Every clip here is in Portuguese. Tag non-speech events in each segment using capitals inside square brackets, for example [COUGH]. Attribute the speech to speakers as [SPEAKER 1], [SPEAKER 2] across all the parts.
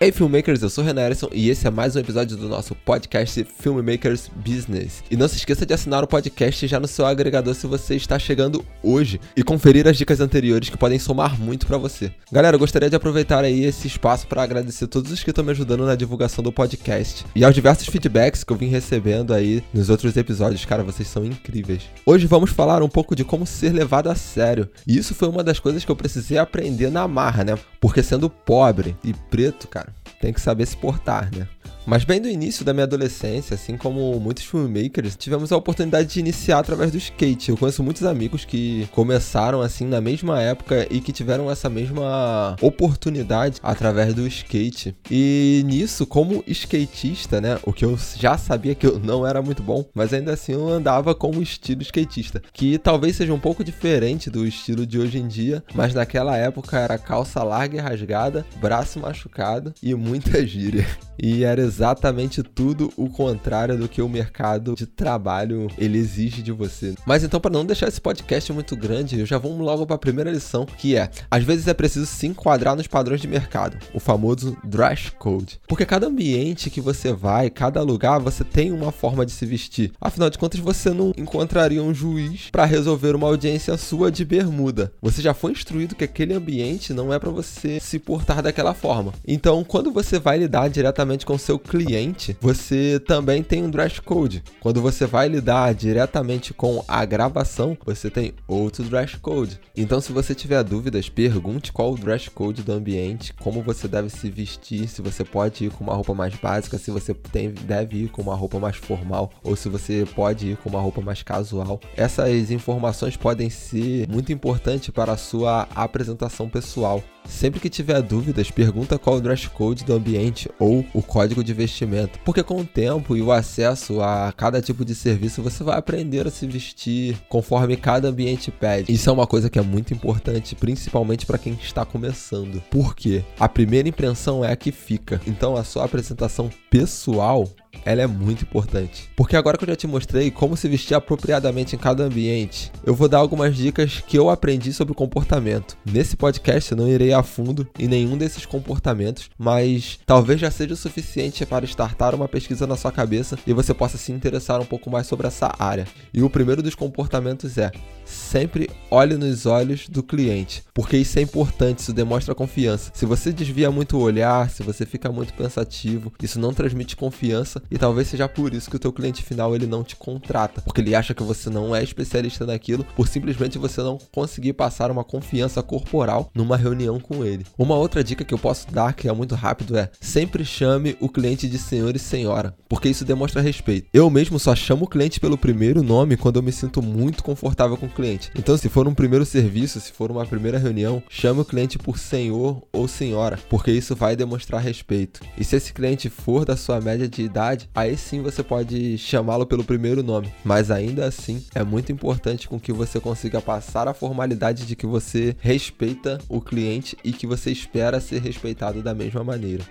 [SPEAKER 1] Ei, filmmakers, eu sou o Renan Erison e esse é mais um episódio do nosso podcast Filmmakers Business. E não se esqueça de assinar o podcast já no seu agregador se você está chegando hoje e conferir as dicas anteriores que podem somar muito para você. Galera, eu gostaria de aproveitar aí esse espaço para agradecer todos os que estão me ajudando na divulgação do podcast e aos diversos feedbacks que eu vim recebendo aí nos outros episódios. Cara, vocês são incríveis. Hoje vamos falar um pouco de como ser levado a sério. E isso foi uma das coisas que eu precisei aprender na marra, né? Porque sendo pobre e preto, cara, tem que saber se portar, né? Mas bem do início da minha adolescência, assim como muitos filmmakers, tivemos a oportunidade de iniciar através do skate. Eu conheço muitos amigos que começaram assim na mesma época e que tiveram essa mesma oportunidade através do skate. E nisso, como skatista, né, o que eu já sabia que eu não era muito bom, mas ainda assim eu andava com o estilo skatista, que talvez seja um pouco diferente do estilo de hoje em dia, mas naquela época era calça larga e rasgada, braço machucado e muita [LAUGHS] gíria. E era exatamente tudo o contrário do que o mercado de trabalho ele exige de você. Mas então, para não deixar esse podcast muito grande, eu já vamos logo para a primeira lição, que é: às vezes é preciso se enquadrar nos padrões de mercado, o famoso dress code. Porque cada ambiente que você vai, cada lugar, você tem uma forma de se vestir. Afinal de contas, você não encontraria um juiz para resolver uma audiência sua de bermuda. Você já foi instruído que aquele ambiente não é para você se portar daquela forma. Então, quando você vai lidar diretamente com seu cliente, você também tem um dress code. Quando você vai lidar diretamente com a gravação, você tem outro dress code. Então, se você tiver dúvidas, pergunte qual o dress code do ambiente, como você deve se vestir, se você pode ir com uma roupa mais básica, se você tem, deve ir com uma roupa mais formal ou se você pode ir com uma roupa mais casual. Essas informações podem ser muito importantes para a sua apresentação pessoal. Sempre que tiver dúvidas, pergunta qual o dress code do ambiente ou o código de vestimento, porque com o tempo e o acesso a cada tipo de serviço você vai aprender a se vestir conforme cada ambiente pede. Isso é uma coisa que é muito importante, principalmente para quem está começando. Porque a primeira impressão é a que fica. Então a sua apresentação pessoal ela é muito importante. Porque agora que eu já te mostrei como se vestir apropriadamente em cada ambiente, eu vou dar algumas dicas que eu aprendi sobre comportamento. Nesse podcast eu não irei a fundo em nenhum desses comportamentos, mas talvez já seja o suficiente para startar uma pesquisa na sua cabeça e você possa se interessar um pouco mais sobre essa área. E o primeiro dos comportamentos é sempre olhe nos olhos do cliente, porque isso é importante, isso demonstra confiança. Se você desvia muito o olhar, se você fica muito pensativo, isso não transmite confiança e talvez seja por isso que o teu cliente final ele não te contrata, porque ele acha que você não é especialista naquilo, por simplesmente você não conseguir passar uma confiança corporal numa reunião com ele. Uma outra dica que eu posso dar que é muito rápido é: sempre chame o cliente de senhor e senhora, porque isso demonstra respeito. Eu mesmo só chamo o cliente pelo primeiro nome quando eu me sinto muito confortável com o cliente. Então, se for um primeiro serviço, se for uma primeira reunião, chame o cliente por senhor ou senhora, porque isso vai demonstrar respeito. E se esse cliente for da sua média de idade, aí sim você pode chamá-lo pelo primeiro nome. Mas ainda assim, é muito importante com que você consiga passar a formalidade de que você respeita o cliente e que você espera ser respeitado da mesma maneira.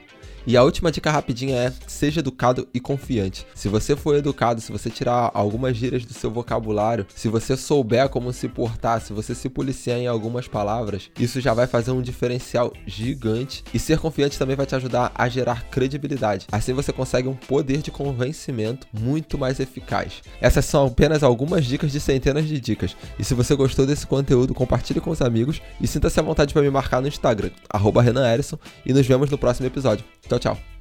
[SPEAKER 1] E a última dica rapidinha é: seja educado e confiante. Se você for educado, se você tirar algumas gírias do seu vocabulário, se você souber como se portar, se você se policiar em algumas palavras, isso já vai fazer um diferencial gigante. E ser confiante também vai te ajudar a gerar credibilidade. Assim você consegue um poder de convencimento muito mais eficaz. Essas são apenas algumas dicas de centenas de dicas. E se você gostou desse conteúdo, compartilhe com os amigos e sinta-se à vontade para me marcar no Instagram, arroba Renan Erison, e nos vemos no próximo episódio. Tchau, tchau.